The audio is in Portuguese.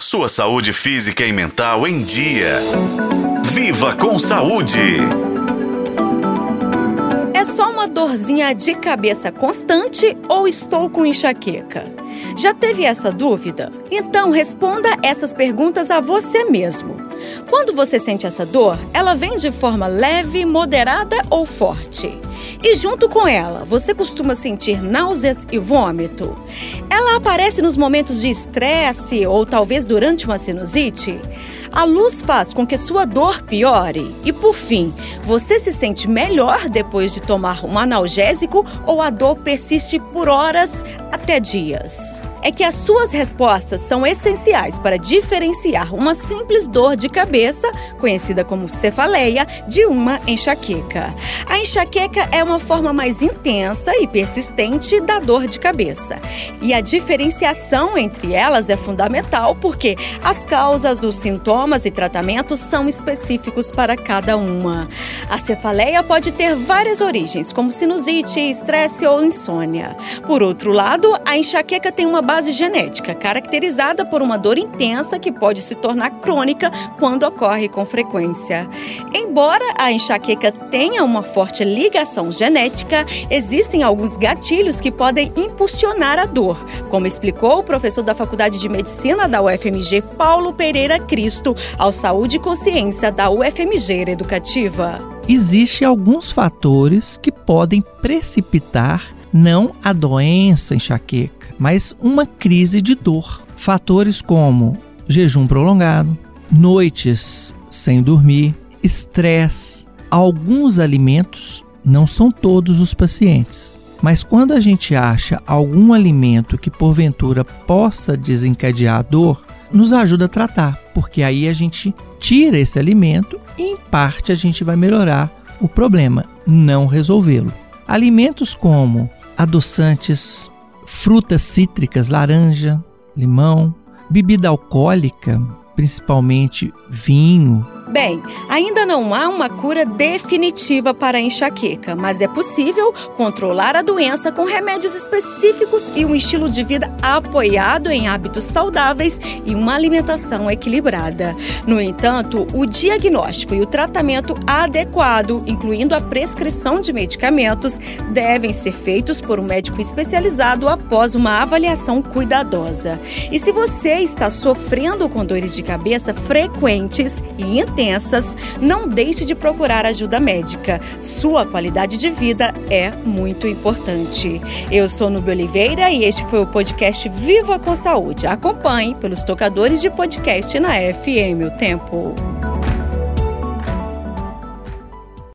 Sua saúde física e mental em dia. Viva com saúde! É só uma dorzinha de cabeça constante ou estou com enxaqueca? Já teve essa dúvida? Então responda essas perguntas a você mesmo. Quando você sente essa dor, ela vem de forma leve, moderada ou forte? E junto com ela, você costuma sentir náuseas e vômito? Ela aparece nos momentos de estresse ou talvez durante uma sinusite? A luz faz com que sua dor piore? E por fim, você se sente melhor depois de tomar um analgésico ou a dor persiste por horas até dias? É que as suas respostas são essenciais para diferenciar uma simples dor de cabeça, conhecida como cefaleia, de uma enxaqueca. A enxaqueca é uma forma mais intensa e persistente da dor de cabeça. E a diferenciação entre elas é fundamental porque as causas, os sintomas e tratamentos são específicos para cada uma. A cefaleia pode ter várias origens, como sinusite, estresse ou insônia. Por outro lado, a enxaqueca tem uma base genética, caracterizada por uma dor intensa que pode se tornar crônica quando ocorre com frequência. Embora a enxaqueca tenha uma forte ligação genética, existem alguns gatilhos que podem impulsionar a dor, como explicou o professor da Faculdade de Medicina da UFMG, Paulo Pereira Cristo, ao Saúde e Consciência da UFMG Educativa. Existem alguns fatores que podem precipitar não a doença enxaqueca, mas uma crise de dor. Fatores como jejum prolongado, noites sem dormir, estresse, alguns alimentos, não são todos os pacientes. Mas quando a gente acha algum alimento que porventura possa desencadear a dor, nos ajuda a tratar, porque aí a gente tira esse alimento e em parte a gente vai melhorar o problema, não resolvê-lo. Alimentos como adoçantes, frutas cítricas, laranja, limão, bebida alcoólica, principalmente vinho, Bem, ainda não há uma cura definitiva para a enxaqueca, mas é possível controlar a doença com remédios específicos e um estilo de vida apoiado em hábitos saudáveis e uma alimentação equilibrada. No entanto, o diagnóstico e o tratamento adequado, incluindo a prescrição de medicamentos, devem ser feitos por um médico especializado após uma avaliação cuidadosa. E se você está sofrendo com dores de cabeça frequentes e intensas, não deixe de procurar ajuda médica. Sua qualidade de vida é muito importante. Eu sou Nubia Oliveira e este foi o podcast Viva com Saúde. Acompanhe pelos tocadores de podcast na FM O Tempo.